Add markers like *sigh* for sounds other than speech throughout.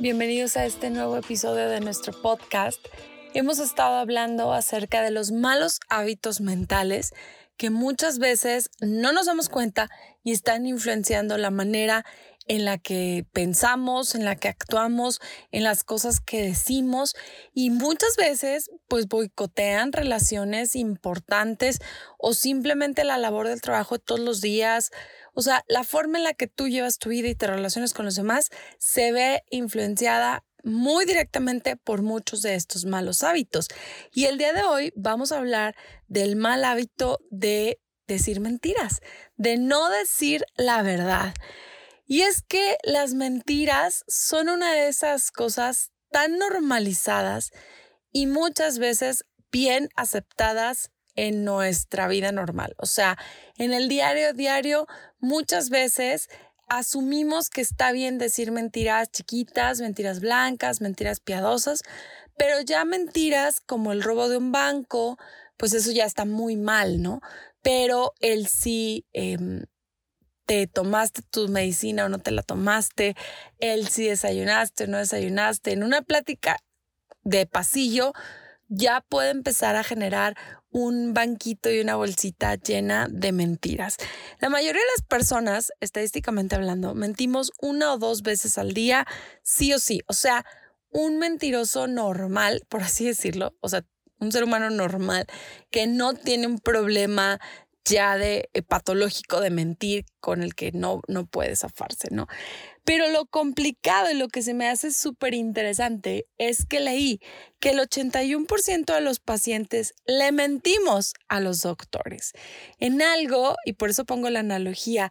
Bienvenidos a este nuevo episodio de nuestro podcast. Hemos estado hablando acerca de los malos hábitos mentales que muchas veces no nos damos cuenta y están influenciando la manera en la que pensamos, en la que actuamos, en las cosas que decimos y muchas veces pues boicotean relaciones importantes o simplemente la labor del trabajo todos los días, o sea, la forma en la que tú llevas tu vida y te relacionas con los demás se ve influenciada muy directamente por muchos de estos malos hábitos. Y el día de hoy vamos a hablar del mal hábito de decir mentiras, de no decir la verdad. Y es que las mentiras son una de esas cosas tan normalizadas y muchas veces bien aceptadas en nuestra vida normal. O sea, en el diario diario muchas veces asumimos que está bien decir mentiras chiquitas, mentiras blancas, mentiras piadosas, pero ya mentiras como el robo de un banco, pues eso ya está muy mal, ¿no? Pero el si em, te tomaste tu medicina o no te la tomaste, el si desayunaste o no desayunaste, en una plática de pasillo, ya puede empezar a generar un banquito y una bolsita llena de mentiras. La mayoría de las personas, estadísticamente hablando, mentimos una o dos veces al día, sí o sí. O sea, un mentiroso normal, por así decirlo, o sea, un ser humano normal que no tiene un problema ya de eh, patológico de mentir con el que no, no puede zafarse, ¿no? Pero lo complicado y lo que se me hace súper interesante es que leí que el 81% de los pacientes le mentimos a los doctores en algo, y por eso pongo la analogía,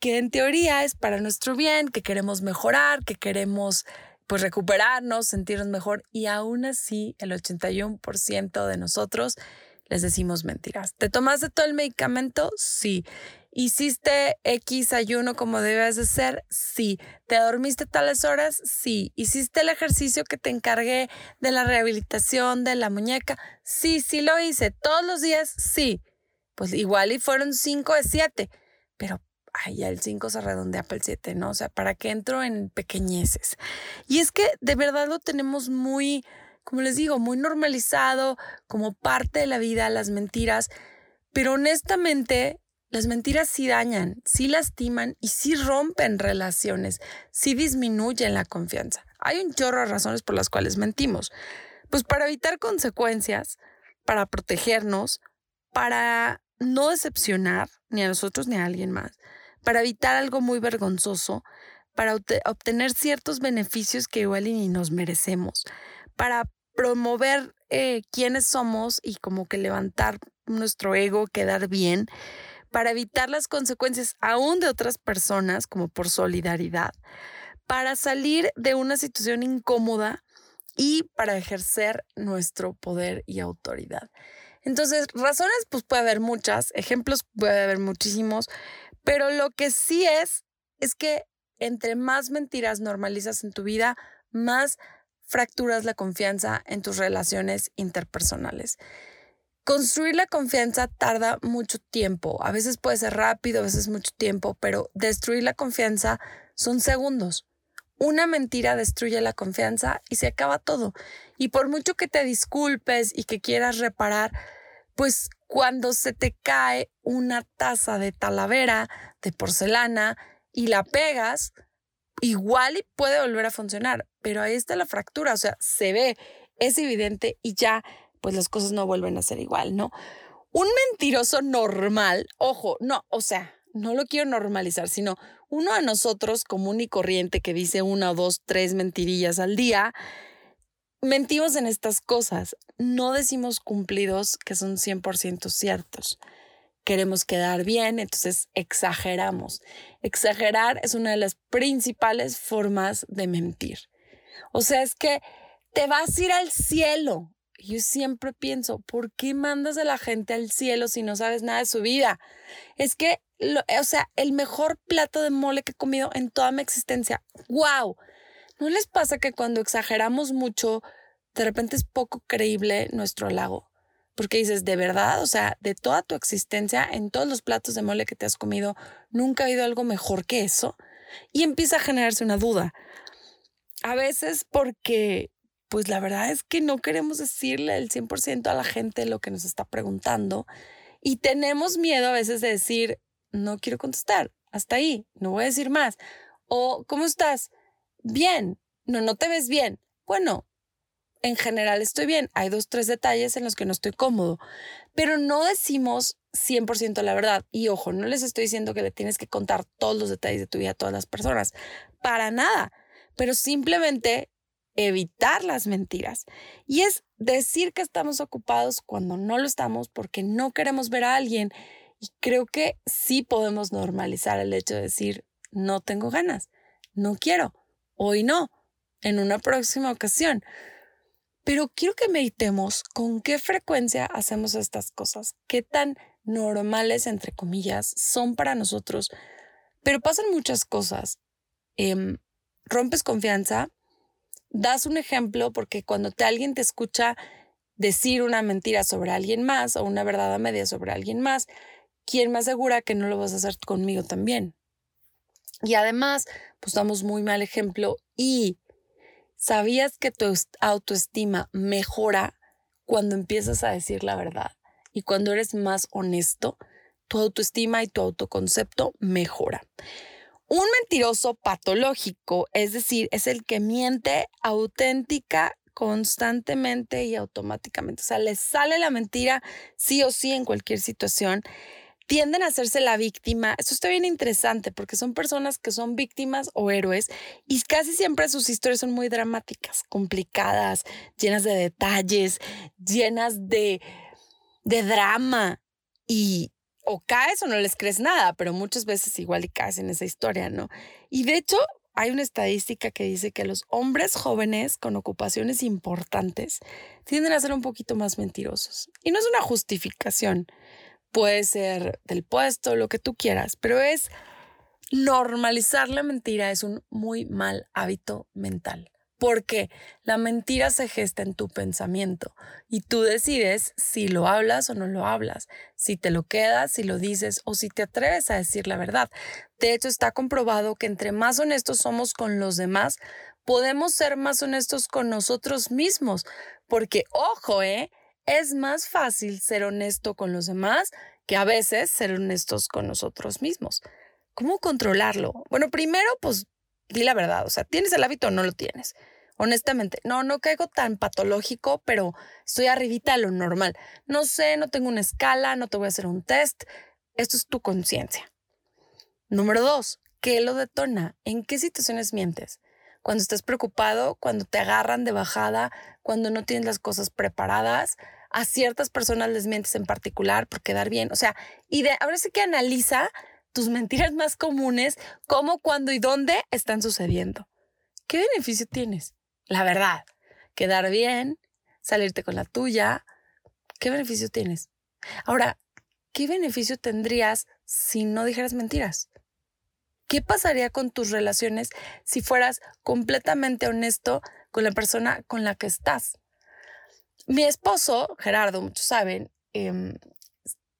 que en teoría es para nuestro bien, que queremos mejorar, que queremos pues recuperarnos, sentirnos mejor, y aún así el 81% de nosotros les decimos mentiras. ¿Te tomaste todo el medicamento? Sí. ¿Hiciste X ayuno como debes de ser? Sí. ¿Te dormiste tales horas? Sí. ¿Hiciste el ejercicio que te encargué de la rehabilitación de la muñeca? Sí, sí lo hice. ¿Todos los días? Sí. Pues igual y fueron 5 de 7. Pero ay, ya el 5 se redondea para el 7, ¿no? O sea, ¿para qué entro en pequeñeces? Y es que de verdad lo tenemos muy como les digo, muy normalizado como parte de la vida, las mentiras, pero honestamente las mentiras sí dañan, sí lastiman y sí rompen relaciones, sí disminuyen la confianza. Hay un chorro de razones por las cuales mentimos. Pues para evitar consecuencias, para protegernos, para no decepcionar ni a nosotros ni a alguien más, para evitar algo muy vergonzoso, para obtener ciertos beneficios que igual y ni nos merecemos, para promover eh, quiénes somos y como que levantar nuestro ego, quedar bien, para evitar las consecuencias aún de otras personas, como por solidaridad, para salir de una situación incómoda y para ejercer nuestro poder y autoridad. Entonces, razones, pues puede haber muchas, ejemplos puede haber muchísimos, pero lo que sí es, es que entre más mentiras normalizas en tu vida, más fracturas la confianza en tus relaciones interpersonales. Construir la confianza tarda mucho tiempo, a veces puede ser rápido, a veces mucho tiempo, pero destruir la confianza son segundos. Una mentira destruye la confianza y se acaba todo. Y por mucho que te disculpes y que quieras reparar, pues cuando se te cae una taza de talavera, de porcelana, y la pegas, igual y puede volver a funcionar, pero ahí está la fractura, o sea, se ve, es evidente y ya, pues las cosas no vuelven a ser igual, ¿no? Un mentiroso normal, ojo, no, o sea, no lo quiero normalizar, sino uno de nosotros común y corriente que dice una dos, tres mentirillas al día, mentimos en estas cosas, no decimos cumplidos que son 100% ciertos queremos quedar bien, entonces exageramos. Exagerar es una de las principales formas de mentir. O sea, es que te vas a ir al cielo. Yo siempre pienso, ¿por qué mandas a la gente al cielo si no sabes nada de su vida? Es que, o sea, el mejor plato de mole que he comido en toda mi existencia. ¡Wow! ¿No les pasa que cuando exageramos mucho, de repente es poco creíble nuestro halago? Porque dices, de verdad, o sea, de toda tu existencia, en todos los platos de mole que te has comido, nunca ha habido algo mejor que eso. Y empieza a generarse una duda. A veces porque pues la verdad es que no queremos decirle el 100% a la gente lo que nos está preguntando y tenemos miedo a veces de decir, no quiero contestar, hasta ahí, no voy a decir más. O, ¿cómo estás? Bien, no, no te ves bien. Bueno, en general estoy bien. Hay dos, tres detalles en los que no estoy cómodo, pero no decimos 100% la verdad. Y ojo, no les estoy diciendo que le tienes que contar todos los detalles de tu vida a todas las personas, para nada, pero simplemente evitar las mentiras. Y es decir que estamos ocupados cuando no lo estamos porque no queremos ver a alguien. Y creo que sí podemos normalizar el hecho de decir, no tengo ganas, no quiero, hoy no, en una próxima ocasión. Pero quiero que meditemos con qué frecuencia hacemos estas cosas, qué tan normales, entre comillas, son para nosotros. Pero pasan muchas cosas. Em, rompes confianza, das un ejemplo porque cuando alguien te escucha decir una mentira sobre alguien más o una verdad a media sobre alguien más, ¿quién me asegura que no lo vas a hacer conmigo también? Y además, pues damos muy mal ejemplo y ¿sabías que tu autoestima mejora cuando empiezas a decir la verdad? Y cuando eres más honesto, tu autoestima y tu autoconcepto mejora. Un mentiroso patológico, es decir, es el que miente auténtica constantemente y automáticamente. O sea, le sale la mentira sí o sí en cualquier situación. Tienden a hacerse la víctima. Esto está bien interesante porque son personas que son víctimas o héroes y casi siempre sus historias son muy dramáticas, complicadas, llenas de detalles, llenas de, de drama. Y, o caes o no les crees nada, pero muchas veces igual y caes en esa historia, ¿no? Y de hecho, hay una estadística que dice que los hombres jóvenes con ocupaciones importantes tienden a ser un poquito más mentirosos. Y no es una justificación, puede ser del puesto, lo que tú quieras, pero es normalizar la mentira es un muy mal hábito mental porque la mentira se gesta en tu pensamiento y tú decides si lo hablas o no lo hablas, si te lo quedas, si lo dices o si te atreves a decir la verdad. De hecho, está comprobado que entre más honestos somos con los demás, podemos ser más honestos con nosotros mismos, porque, ojo, ¿eh? es más fácil ser honesto con los demás que a veces ser honestos con nosotros mismos. ¿Cómo controlarlo? Bueno, primero, pues di la verdad, o sea, ¿tienes el hábito o no lo tienes? Honestamente, no, no caigo tan patológico, pero estoy arribita a lo normal. No sé, no tengo una escala, no te voy a hacer un test. Esto es tu conciencia. Número dos, ¿qué lo detona? ¿En qué situaciones mientes? Cuando estás preocupado, cuando te agarran de bajada, cuando no tienes las cosas preparadas, a ciertas personas les mientes en particular por quedar bien. O sea, y de, ahora sí que analiza tus mentiras más comunes, cómo, cuándo y dónde están sucediendo. ¿Qué beneficio tienes? La verdad, quedar bien, salirte con la tuya, ¿qué beneficio tienes? Ahora, ¿qué beneficio tendrías si no dijeras mentiras? ¿Qué pasaría con tus relaciones si fueras completamente honesto con la persona con la que estás? Mi esposo, Gerardo, muchos saben, em,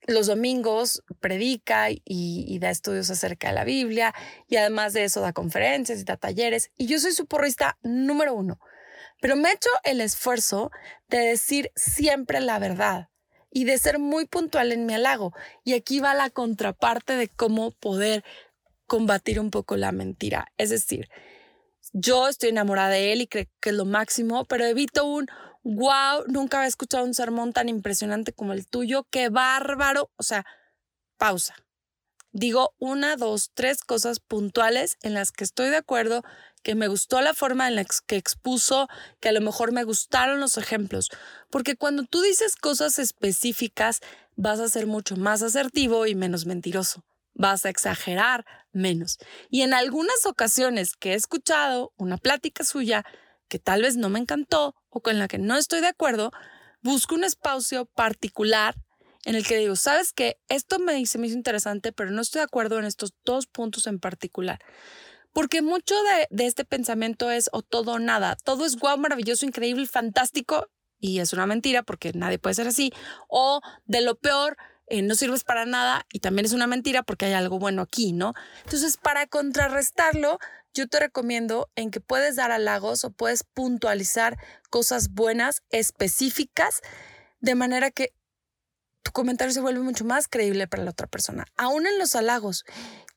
los domingos predica y, da estudios acerca de la Biblia y además de eso da conferencias y da talleres. Y yo soy su porrista número uno, pero me he hecho el esfuerzo de decir siempre la verdad y de ser muy puntual en mi halago. Y aquí va la contraparte de cómo poder combatir un poco la mentira, es decir, yo estoy enamorada de él y creo que es lo máximo, pero evito un wow, nunca había escuchado un sermón tan impresionante como el tuyo, qué bárbaro. O sea, pausa. Digo una, dos, tres cosas puntuales en las que estoy de acuerdo, que me gustó la forma en la que expuso, que a lo mejor me gustaron los ejemplos, porque cuando tú dices cosas específicas, vas a ser mucho más asertivo y menos mentiroso, vas a exagerar menos. Y en algunas ocasiones que he escuchado una plática suya, que tal vez no me encantó o con la que no estoy de acuerdo, busco un espacio particular en el que digo, sabes que esto me, se me hizo interesante, pero no estoy de acuerdo en estos dos puntos en particular. Porque mucho de, este pensamiento es o todo o nada. Todo es guau, maravilloso, increíble, fantástico. Y es una mentira porque nadie puede ser así. O de lo peor, eh, no sirves para nada y también es una mentira porque hay algo bueno aquí, ¿no? Entonces, para contrarrestarlo, yo te recomiendo en que puedes dar halagos o puedes puntualizar cosas buenas, específicas, de manera que tu comentario se vuelve mucho más creíble para la otra persona. Aún en los halagos,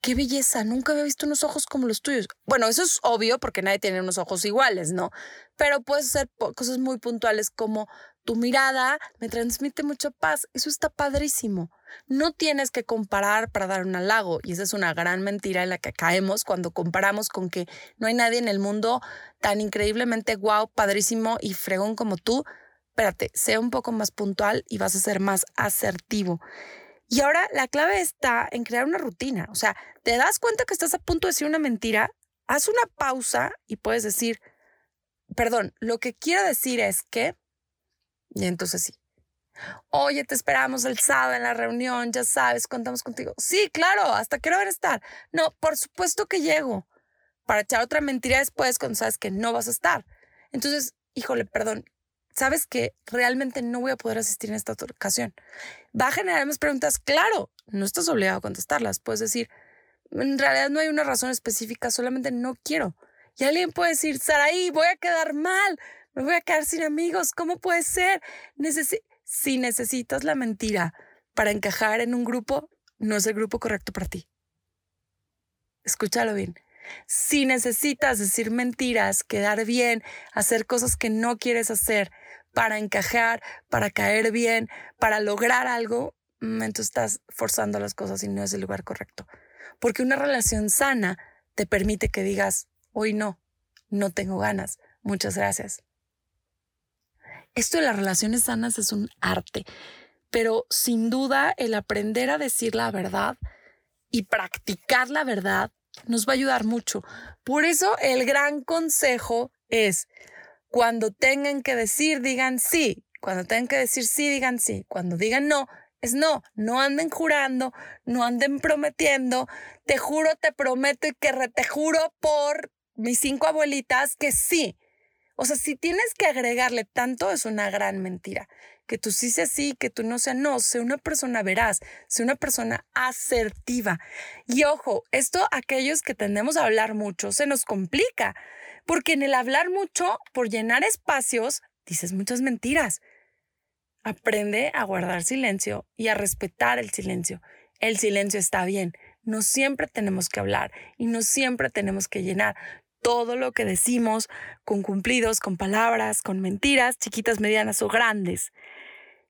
qué belleza, nunca había visto unos ojos como los tuyos. Bueno, eso es obvio porque nadie tiene unos ojos iguales, ¿no? Pero puedes hacer cosas muy puntuales como tu mirada me transmite mucha paz. Eso está padrísimo. No tienes que comparar para dar un halago y esa es una gran mentira en la que caemos cuando comparamos con que no hay nadie en el mundo tan increíblemente guau, padrísimo y fregón como tú espérate, sea un poco más puntual y vas a ser más asertivo. Y ahora la clave está en crear una rutina. O sea, te das cuenta que estás a punto de decir una mentira, haz una pausa y puedes decir, perdón, lo que quiero decir es que, y entonces sí. Oye, te esperamos el sábado en la reunión, ya sabes, contamos contigo. Sí, claro, hasta quiero ver estar. No, por supuesto que llego para echar otra mentira después cuando sabes que no vas a estar. Entonces, híjole, perdón, sabes que realmente no voy a poder asistir en esta ocasión. Va a generar más preguntas, claro, no estás obligado a contestarlas. Puedes decir, en realidad no hay una razón específica, solamente no quiero. Y alguien puede decir, Saraí, voy a quedar mal, me voy a quedar sin amigos, ¿cómo puede ser? si necesitas la mentira para encajar en un grupo, no es el grupo correcto para ti. Escúchalo bien. Si necesitas decir mentiras, quedar bien, hacer cosas que no quieres hacer para encajar, para caer bien, para lograr algo, mm, entonces estás forzando las cosas y no es el lugar correcto. Porque una relación sana te permite que digas, hoy no, no tengo ganas, muchas gracias. Esto de las relaciones sanas es un arte, pero sin duda el aprender a decir la verdad y practicar la verdad nos va a ayudar mucho. Por eso el gran consejo es, cuando tengan que decir, digan sí. Cuando tengan que decir sí, digan sí. Cuando digan no, es no. No anden jurando, no anden prometiendo. Te juro, te prometo y que te juro por mis cinco abuelitas que sí. O sea, si tienes que agregarle tanto, es una gran mentira. Que tú sí seas sí, que tú no seas no. Sé una persona veraz, sé una persona asertiva. Y ojo, esto aquellos que tendemos a hablar mucho se nos complica, porque en el hablar mucho, por llenar espacios, dices muchas mentiras. Aprende a guardar silencio y a respetar el silencio. El silencio está bien. No siempre tenemos que hablar y no siempre tenemos que llenar todo lo que decimos con cumplidos, con palabras, con mentiras, chiquitas, medianas o grandes.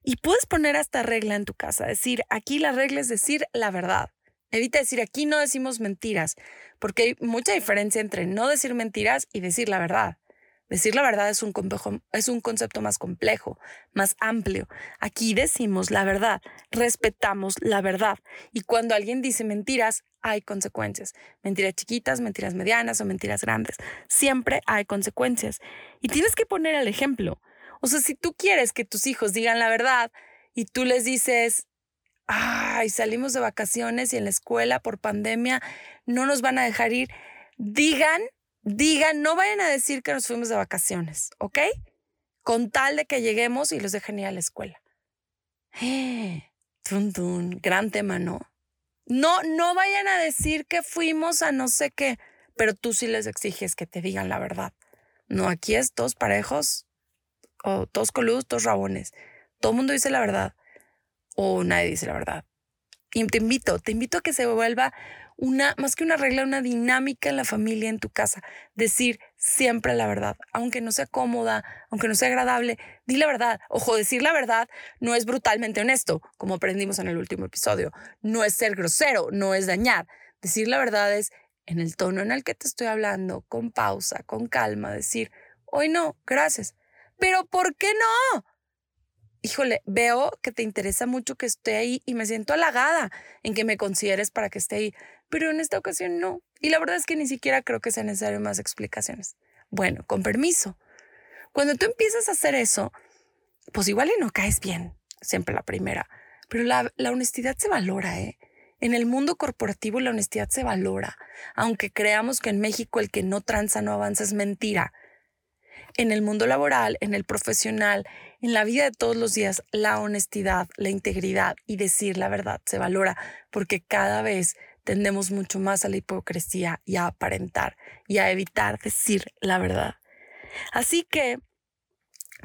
Y puedes poner esta regla en tu casa, decir, aquí la regla es decir la verdad. Evita decir, aquí no decimos mentiras, porque hay mucha diferencia entre no decir mentiras y decir la verdad. Decir la verdad es un, es un concepto más complejo, más amplio. Aquí decimos la verdad, respetamos la verdad. Y cuando alguien dice mentiras, hay consecuencias. Mentiras chiquitas, mentiras medianas o mentiras grandes. Siempre hay consecuencias. Y tienes que poner el ejemplo. O sea, si tú quieres que tus hijos digan la verdad y tú les dices, ay, salimos de vacaciones y en la escuela por pandemia no nos van a dejar ir, digan digan, no vayan a decir que nos fuimos de vacaciones, ¿ok? Con tal de que lleguemos y los dejen ir a la escuela. *gasps* Tun, tun, gran tema, ¿no? No, no vayan a decir que fuimos a no sé qué, pero tú sí les exiges que te digan la verdad. No, aquí es dos parejos, o dos coludos, dos rabones. Todo el mundo dice la verdad, o nadie dice la verdad. Y te invito, te invito a que se vuelva una, más que una regla, una dinámica en la familia, en tu casa. Decir siempre la verdad, aunque no sea cómoda, aunque no sea agradable, di la verdad. Ojo, decir la verdad no es brutalmente honesto, como aprendimos en el último episodio. No es ser grosero, no es dañar. Decir la verdad es en el tono en el que te estoy hablando, con pausa, con calma, decir, hoy no, gracias. Pero ¿por qué no? Híjole, veo que te interesa mucho que esté ahí y me siento halagada en que me consideres para que esté ahí, pero en esta ocasión no. Y la verdad es que ni siquiera creo que sea necesario más explicaciones. Bueno, con permiso, Cuando tú empiezas a hacer eso, pues igual y no caes bien, siempre la primera, pero la, la honestidad se valora, ¿eh? En el mundo corporativo la honestidad se valora, aunque creamos que en México el que no tranza no avanza es mentira. En el mundo laboral, en el profesional, en la vida de todos los días, la honestidad, la integridad y decir la verdad se valora porque cada vez tendemos mucho más a la hipocresía y a aparentar y a evitar decir la verdad. Así que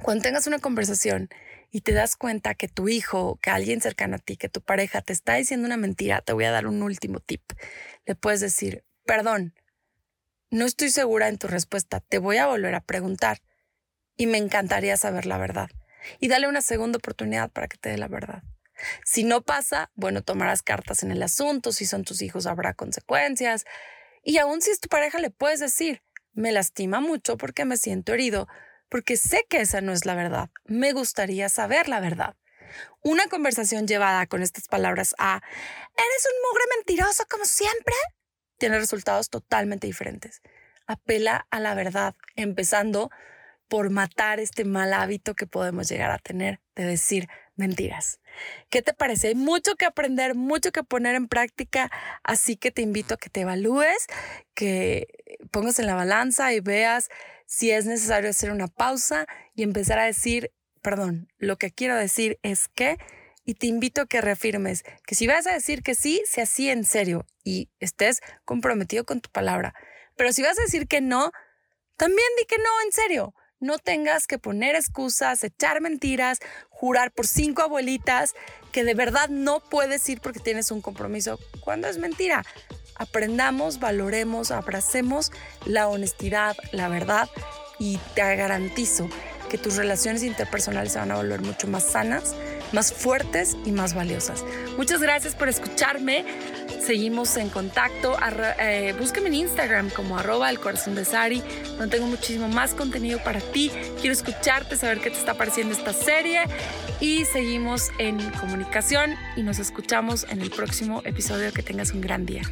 cuando tengas una conversación y te das cuenta que tu hijo, que alguien cercano a ti, que tu pareja te está diciendo una mentira, te voy a dar un último tip. Le puedes decir, perdón, no estoy segura en tu respuesta, te voy a volver a preguntar y me encantaría saber la verdad. Y dale una segunda oportunidad para que te dé la verdad. Si no pasa, bueno, tomarás cartas en el asunto, si son tus hijos habrá consecuencias. Y aún si es tu pareja, le puedes decir, me lastima mucho porque me siento herido, porque sé que esa no es la verdad. Me gustaría saber la verdad. Una conversación llevada con estas palabras a ¿Eres un mugre mentiroso como siempre? Tiene resultados totalmente diferentes. Apela a la verdad, empezando por matar este mal hábito que podemos llegar a tener de decir mentiras. ¿Qué te parece? Hay mucho que aprender, mucho que poner en práctica, así que te invito a que te evalúes, que pongas en la balanza y veas si es necesario hacer una pausa y empezar a decir, perdón, lo que quiero decir es que, y te invito a que reafirmes que si vas a decir que sí, sea sí en serio y estés comprometido con tu palabra. Pero si vas a decir que no, también di que no en serio. No tengas que poner excusas, echar mentiras, jurar por cinco abuelitas que de verdad no puedes ir porque tienes un compromiso cuando es mentira aprendamos, valoremos, abracemos la honestidad, la verdad y te garantizo que tus relaciones interpersonales se van a volver mucho más sanas, más fuertes y más valiosas. Muchas gracias por escucharme. Seguimos en contacto. Eh, búsqueme en Instagram como arroba el corazón de Sari, donde tengo muchísimo más contenido para ti. Quiero escucharte, saber qué te está pareciendo esta serie. Y seguimos en comunicación y nos escuchamos en el próximo episodio. Que tengas un gran día.